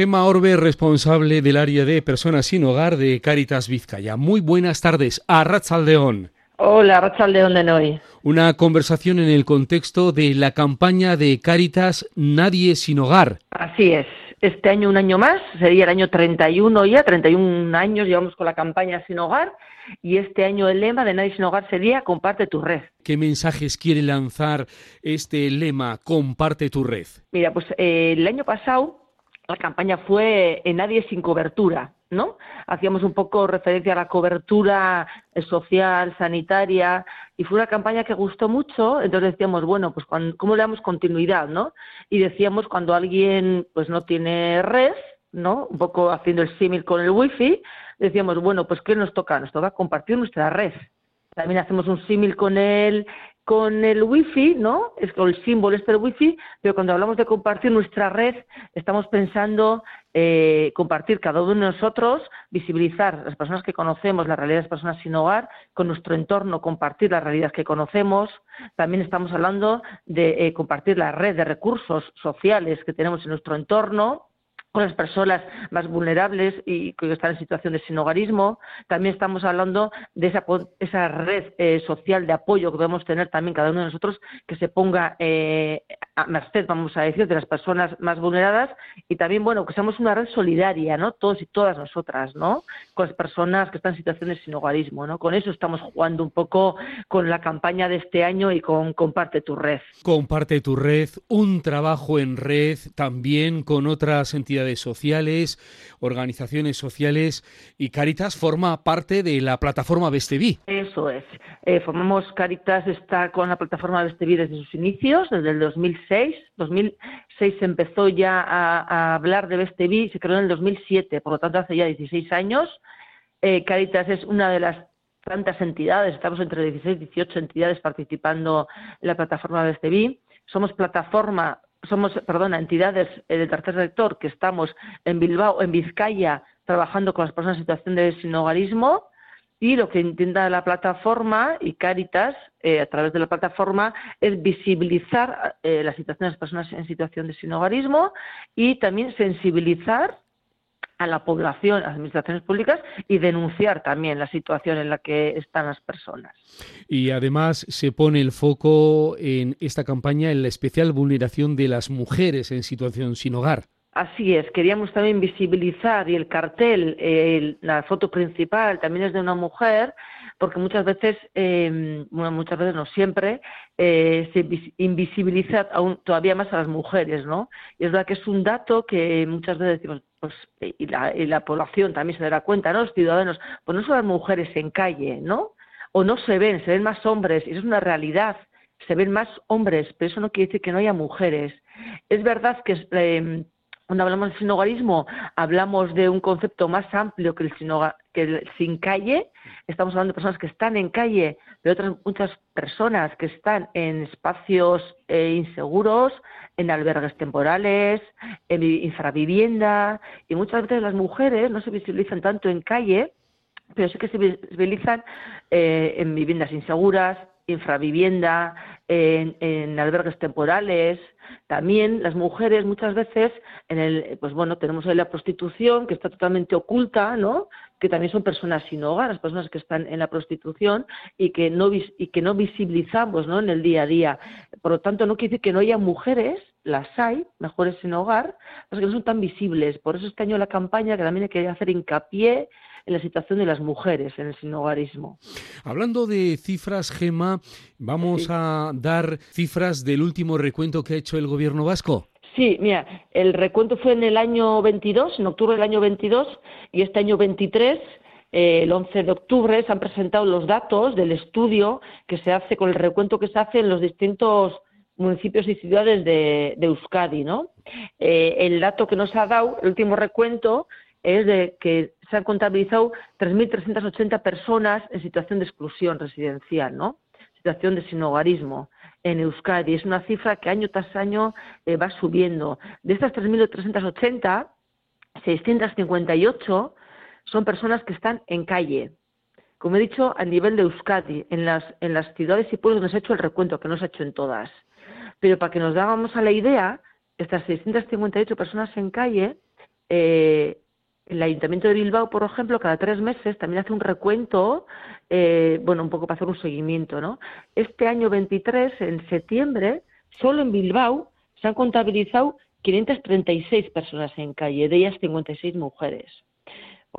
Gema Orbe, responsable del área de personas sin hogar de Caritas Vizcaya. Muy buenas tardes a Ratzaldeón. Hola, Ratzaldeón de Noy. Una conversación en el contexto de la campaña de Caritas Nadie sin hogar. Así es. Este año un año más, sería el año 31 ya, 31 años llevamos con la campaña sin hogar y este año el lema de Nadie sin hogar sería Comparte tu red. ¿Qué mensajes quiere lanzar este lema Comparte tu red? Mira, pues eh, el año pasado la campaña fue en Nadie sin cobertura, ¿no? Hacíamos un poco referencia a la cobertura social, sanitaria, y fue una campaña que gustó mucho, entonces decíamos, bueno, pues ¿cómo le damos continuidad, no? Y decíamos cuando alguien pues no tiene red, ¿no? Un poco haciendo el símil con el wifi, decíamos, bueno, pues ¿qué nos toca? Nos toca compartir nuestra red. También hacemos un símil con el con el wifi, ¿no? Es con el símbolo este del wifi, pero cuando hablamos de compartir nuestra red, estamos pensando eh, compartir cada uno de nosotros, visibilizar las personas que conocemos, la realidad de las personas sin hogar, con nuestro entorno, compartir las realidades que conocemos. También estamos hablando de eh, compartir la red de recursos sociales que tenemos en nuestro entorno con las personas más vulnerables y que están en situación de sinogarismo. También estamos hablando de esa, red eh, social de apoyo que debemos tener también cada uno de nosotros, que se ponga eh, a merced, vamos a decir, de las personas más vulneradas y también, bueno, que seamos una red solidaria, ¿no? Todos y todas nosotras, ¿no? Con las personas que están en situación de sinogarismo, ¿no? Con eso estamos jugando un poco con la campaña de este año y con Comparte tu red. Comparte tu red, un trabajo en red también con otras entidades sociales, organizaciones sociales y Caritas forma parte de la plataforma Besteví. Eso es. Eh, formamos Caritas está con la plataforma Besteví desde sus inicios, desde el 2006. 2006 se empezó ya a, hablar de Besteví, se creó en el 2007, por lo tanto hace ya 16 años. Eh, Caritas es una de las tantas entidades, estamos entre 16 y 18 entidades participando en la plataforma Besteví. Somos plataforma somos, perdona, entidades eh, del tercer sector que estamos en Bilbao, en Vizcaya, trabajando con las personas en situación de sinogarismo y lo que intenta la plataforma y Caritas eh, a través de la plataforma es visibilizar eh, la situación de las personas en situación de sinogarismo y también sensibilizar a la población, a las administraciones públicas y denunciar también la situación en la que están las personas. Y además se pone el foco en esta campaña en la especial vulneración de las mujeres en situación sin hogar. Así es, queríamos también visibilizar y el cartel, la foto principal también es de una mujer, porque muchas veces, eh, bueno, muchas veces no siempre, eh, se invisibiliza aún todavía más a las mujeres, ¿no? Y es verdad que es un dato que muchas veces decimos, pues, y la, y la población también se dará cuenta, ¿no? Los ciudadanos, pues no son las mujeres en calle, ¿no? O no se ven, se ven más hombres, y eso es una realidad, se ven más hombres, pero eso no quiere decir que no haya mujeres. Es verdad que eh, cuando hablamos de sinogarismo, hablamos de un concepto más amplio que el, que el sin calle. Estamos hablando de personas que están en calle, pero otras muchas personas que están en espacios eh, inseguros, en albergues temporales, en infravivienda. Y muchas veces las mujeres no se visibilizan tanto en calle, pero sí que se visibilizan eh, en viviendas inseguras, infravivienda, en, albergues temporales. También las mujeres muchas veces, en el, pues bueno, tenemos ahí la prostitución que está totalmente oculta, ¿no? Que también son personas sin hogar, las personas que están en la prostitución y que no y que no visibilizamos, ¿no? En el día a día. Por lo tanto, no quiere decir que no haya mujeres, las hay, mejores sin hogar, pero que no son tan visibles. Por eso este año la campaña que también hay que hacer hincapié en la situación de las mujeres en el sinogarismo. Hablando de cifras, Gema, vamos a dar cifras del último recuento que ha hecho el gobierno vasco. Sí, mira, el recuento fue en el año 22, en octubre del año 22, y este año 23 eh, el 11 de octubre se han presentado los datos del estudio que se hace con el recuento que se hace en los distintos municipios y ciudades de, Euskadi, ¿no? Eh, el dato que nos ha dado el último recuento es de que se han contabilizado 3.380 personas en situación de exclusión residencial, ¿no? Situación de sinogarismo en Euskadi. Es una cifra que año tras año eh, va subiendo. De estas 3.380, 658 son personas que están en calle. Como he dicho, a nivel de Euskadi, en las, en las ciudades y pueblos se ha hecho el recuento, que no se ha hecho en todas. Pero para que nos dábamos a la idea, estas 658 personas en calle eh, el Ayuntamiento de Bilbao, por ejemplo, cada tres meses también hace un recuento, eh, bueno, un poco para hacer un seguimiento, ¿no? Este año 23, en septiembre, solo en Bilbao se han contabilizado 536 personas en calle, de ellas 56 mujeres.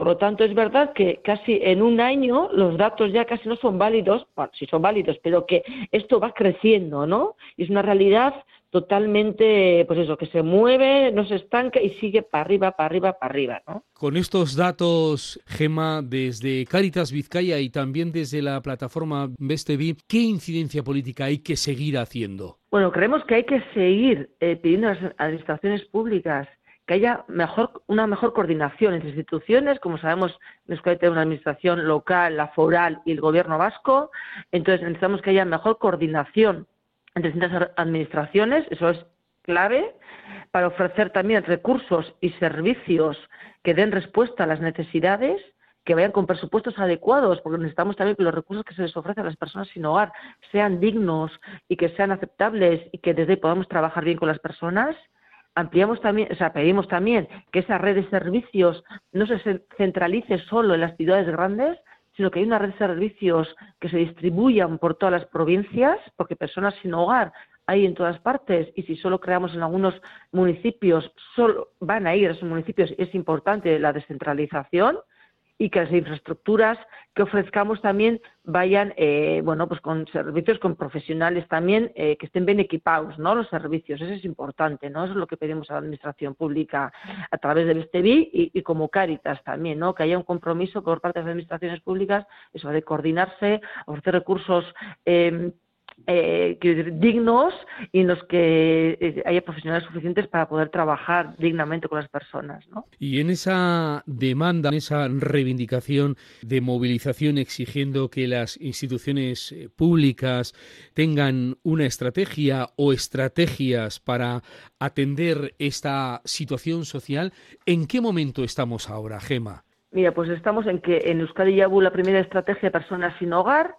Por lo tanto, es verdad que casi en un año los datos ya casi no son válidos, bueno, sí son válidos, pero que esto va creciendo, ¿no? Y es una realidad totalmente, pues eso, que se mueve, no se estanca y sigue para arriba, para arriba, para arriba, ¿no? Con estos datos, Gema, desde Caritas Vizcaya y también desde la plataforma BestV, ¿qué incidencia política hay que seguir haciendo? Bueno, creemos que hay que seguir eh, pidiendo a las administraciones públicas que haya mejor, una mejor coordinación entre instituciones, como sabemos, Euskadi tener una administración local, la foral y el gobierno vasco, entonces necesitamos que haya mejor coordinación entre distintas administraciones, eso es clave, para ofrecer también recursos y servicios que den respuesta a las necesidades, que vayan con presupuestos adecuados, porque necesitamos también que los recursos que se les ofrecen a las personas sin hogar sean dignos y que sean aceptables y que desde ahí podamos trabajar bien con las personas. Ampliamos también, o sea, pedimos también que esa red de servicios no se centralice solo en las ciudades grandes, sino que hay una red de servicios que se distribuyan por todas las provincias, porque personas sin hogar hay en todas partes y si solo creamos en algunos municipios, solo van a ir a esos municipios. Es importante la descentralización y que las infraestructuras que ofrezcamos también vayan, eh, bueno, pues con servicios, con profesionales también eh, que estén bien equipados, ¿no? Los servicios, eso es importante, ¿no? Eso es lo que pedimos a la administración pública a través del STEBI y, como Cáritas también, ¿no? Que haya un compromiso por parte de las administraciones públicas, eso de coordinarse, ofrecer recursos eh, eh, dignos y en los que eh, haya profesionales suficientes para poder trabajar dignamente con las personas. ¿no? Y en esa demanda, en esa reivindicación de movilización exigiendo que las instituciones eh, públicas tengan una estrategia o estrategias para atender esta situación social, ¿en qué momento estamos ahora, Gema? Mira, pues estamos en que en Euskadi ya hubo la primera estrategia de personas sin hogar,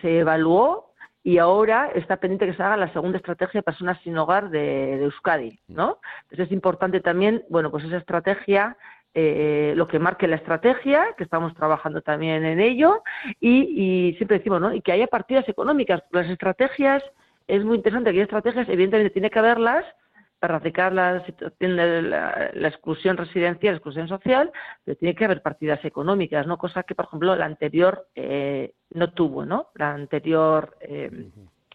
se evaluó y ahora está pendiente que se haga la segunda estrategia de personas sin hogar de, Euskadi, ¿no? Entonces es importante también, bueno, pues esa estrategia eh, lo que marque la estrategia, que estamos trabajando también en ello, y, siempre decimos, ¿no? Y que haya partidas económicas. Las estrategias, es muy interesante que haya estrategias, evidentemente tiene que haberlas, erradicar la situación de la, exclusión residencial, la exclusión social, pero tiene que haber partidas económicas, ¿no? Cosa que, por ejemplo, la anterior eh, no tuvo, ¿no? La anterior eh,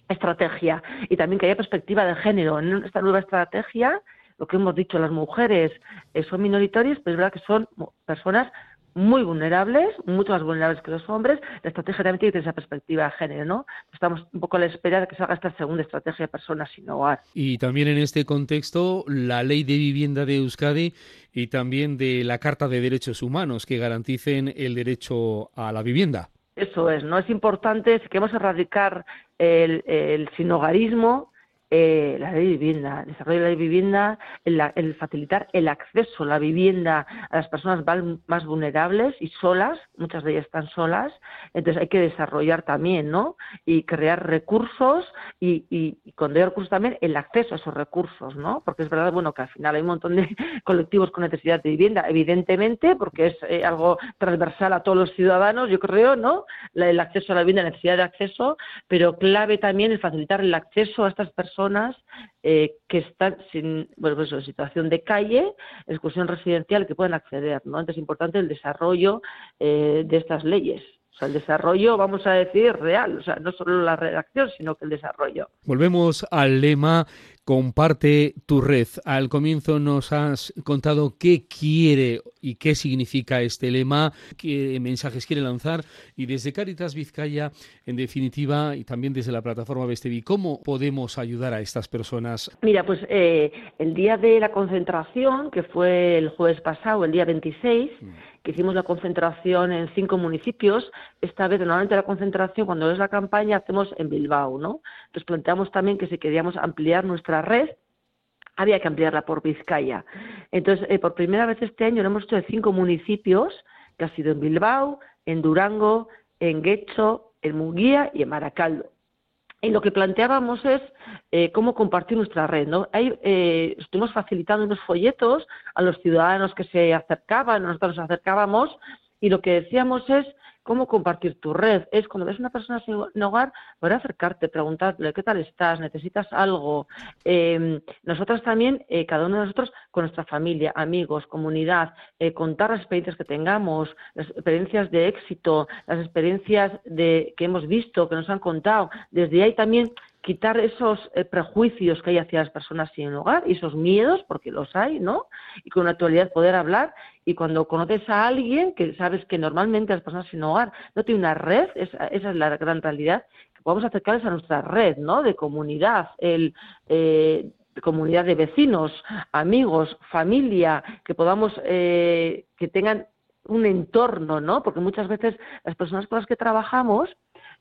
estrategia. Y también que haya perspectiva de género. En esta nueva estrategia, lo que hemos dicho, las mujeres eh, son minoritarias, pero es verdad que son personas muy vulnerables, mucho más vulnerables que los hombres, la estrategia también tiene esa perspectiva de género, ¿no? Estamos un poco a la espera de que se haga esta segunda estrategia de personas sin hogar. Y también en este contexto, la ley de vivienda de Euskadi y también de la Carta de Derechos Humanos que garanticen el derecho a la vivienda. Eso es, ¿no? Es importante, si queremos erradicar el, el sinhogarismo, eh, la ley de vivienda, el desarrollo de la vivienda, el, facilitar el acceso a la vivienda a las personas más vulnerables y solas, muchas de ellas están solas, entonces hay que desarrollar también, ¿no? Y crear recursos y, y, y con recursos también el acceso a esos recursos, ¿no? Porque es verdad, bueno, que al final hay un montón de colectivos con necesidad de vivienda, evidentemente, porque es eh, algo transversal a todos los ciudadanos, yo creo, ¿no? el acceso a la vivienda, necesidad de acceso, pero clave también el facilitar el acceso a estas personas eh, que están sin, bueno, pues, en situación de calle, exclusión residencial, que pueden acceder. ¿no? Entonces es importante el desarrollo eh, de estas leyes. O sea, el desarrollo, vamos a decir, real, o sea, no solo la redacción, sino que el desarrollo. Volvemos al lema comparte tu red. Al comienzo nos has contado qué quiere y qué significa este lema, qué mensajes quiere lanzar y desde Caritas Vizcaya, en definitiva, y también desde la plataforma Bestevi, ¿cómo podemos ayudar a estas personas? Mira, pues eh, el día de la concentración, que fue el jueves pasado, el día 26, que hicimos la concentración en cinco municipios. Esta vez, normalmente la concentración, cuando es la campaña, hacemos en Bilbao, ¿no? Entonces planteamos también que si queríamos ampliar nuestra red, había que ampliarla por Vizcaya. Entonces, eh, por primera vez este año lo hemos hecho de cinco municipios, que ha sido en Bilbao, en Durango, en Guecho, en Munguía y en Maracaldo. Y lo que planteábamos es eh, cómo compartir nuestra red. eh, estuvimos facilitando unos folletos a los ciudadanos que se acercaban, nosotros nos acercábamos, y lo que decíamos es cómo compartir tu red. Es cuando ves una persona sin hogar, poder acercarte, preguntarle qué tal estás, necesitas algo. Eh, nosotros también, eh, cada uno de nosotros, con nuestra familia, amigos, comunidad, eh, contar las experiencias que tengamos, las experiencias de éxito, las experiencias de, que hemos visto, que nos han contado. Desde ahí también quitar esos eh, prejuicios que hay hacia las personas sin hogar y esos miedos, porque los hay, ¿no? Y con actualidad poder hablar. Y cuando conoces a alguien que sabes que normalmente las personas sin hogar no tienen una red, esa, es la gran realidad, que podamos acercarles a nuestra red, ¿no? De comunidad, el. Eh, comunidad de vecinos, amigos, familia, que podamos, eh, que tengan un entorno, ¿no? Porque muchas veces las personas con las que trabajamos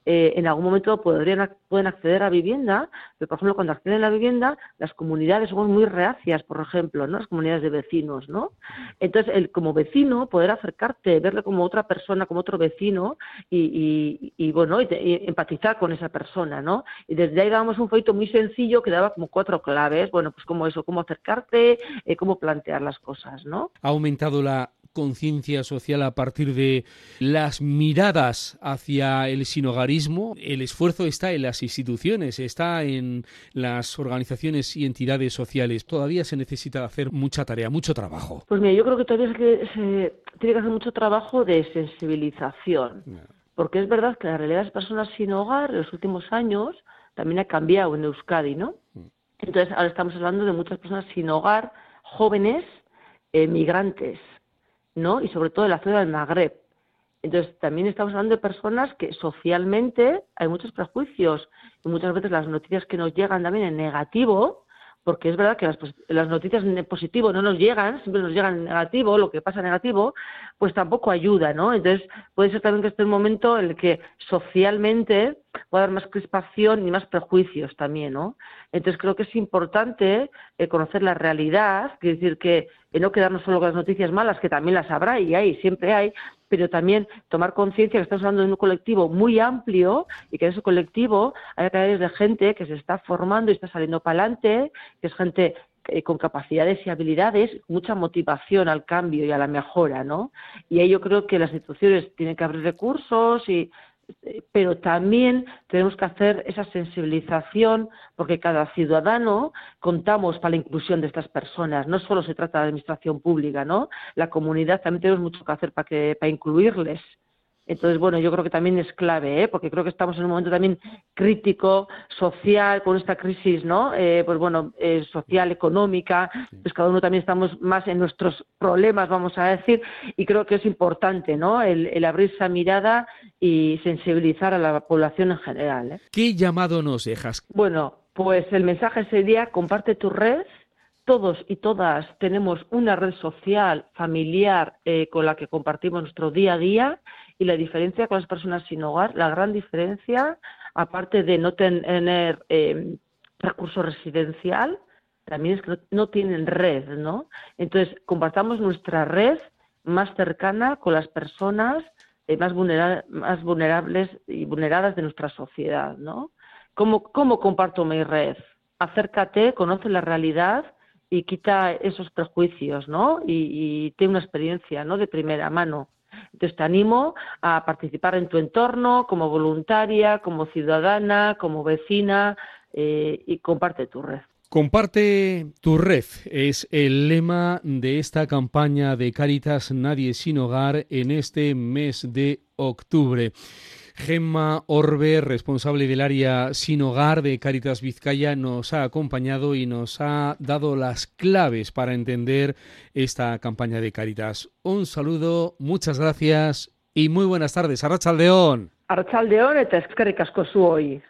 eh, en algún momento podrían, pueden acceder a vivienda, pero por ejemplo cuando acceden a la vivienda, las comunidades son muy reacias, por ejemplo, ¿no? las comunidades de vecinos, ¿no? Entonces, el, como vecino, poder acercarte, verle como otra persona, como otro vecino, y, y, bueno, y, empatizar con esa persona, ¿no? Y desde ahí dábamos un feito muy sencillo que daba como cuatro claves, bueno, pues como eso, cómo acercarte, eh, cómo plantear las cosas, ¿no? Ha aumentado la conciencia social a partir de las miradas hacia el sinogarismo. El esfuerzo está en las instituciones, está en las organizaciones y entidades sociales. Todavía se necesita hacer mucha tarea, mucho trabajo. Pues mira, yo creo que todavía se, tiene que hacer mucho trabajo de sensibilización. Porque es verdad que la realidad de las personas sin hogar en los últimos años también ha cambiado en Euskadi, ¿no? Mm. Entonces ahora estamos hablando de muchas personas sin hogar, jóvenes, migrantes, ¿no? Y sobre todo en la zona del Magreb. Entonces, también estamos hablando de personas que socialmente hay muchos prejuicios y muchas veces las noticias que nos llegan también en negativo, porque es verdad que las, las noticias en positivo no nos llegan, siempre nos llegan en negativo, lo que pasa en negativo, pues tampoco ayuda, ¿no? Entonces, puede ser también que esté un momento en el que socialmente puede haber más crispación y más prejuicios también, ¿no? Entonces creo que es importante eh, conocer la realidad, quiere decir que eh, no quedarnos solo con las noticias malas, que también las habrá y hay, siempre hay, pero también tomar conciencia que estamos hablando de un colectivo muy amplio y que en ese colectivo hay través de gente que se está formando y está saliendo para adelante, que es gente eh, con capacidades y habilidades, mucha motivación al cambio y a la mejora, ¿no? Y ahí yo creo que las instituciones tienen que abrir recursos y pero también tenemos que hacer esa sensibilización porque cada ciudadano contamos para la inclusión de estas personas. No solo se trata de administración pública, ¿no? La comunidad también tenemos mucho que hacer para, que, para incluirles. Entonces, bueno, yo creo que también es clave, ¿eh? porque creo que estamos en un momento también crítico, social, con esta crisis, ¿no? Eh, pues bueno, eh, social, económica, pues cada uno también estamos más en nuestros problemas, vamos a decir, y creo que es importante, ¿no? El, el abrir esa mirada y sensibilizar a la población en general. ¿eh? ¿Qué llamado nos dejas? Bueno, pues el mensaje sería, comparte tu red, todos y todas tenemos una red social, familiar, eh, con la que compartimos nuestro día a día y la diferencia con las personas sin hogar, la gran diferencia, aparte de no tener eh, recurso residencial, también es que no, tienen red, ¿no? Entonces, compartamos nuestra red más cercana con las personas eh, más, más vulnerables y vulneradas de nuestra sociedad, ¿no? ¿Cómo, ¿Cómo comparto mi red? Acércate, conoce la realidad y quita esos prejuicios, ¿no? Y, y tiene una experiencia, ¿no? De primera mano. Entonces te animo a participar en tu entorno como voluntaria, como ciudadana, como vecina eh, y comparte tu red. Comparte tu red es el lema de esta campaña de Caritas Nadie sin Hogar en este mes de octubre. Gemma Orbe, responsable del área sin hogar de Caritas Vizcaya, nos ha acompañado y nos ha dado las claves para entender esta campaña de Caritas. Un saludo, muchas gracias y muy buenas tardes. Arrachaldeón. Arrachaldeón eta eskerrik hoy.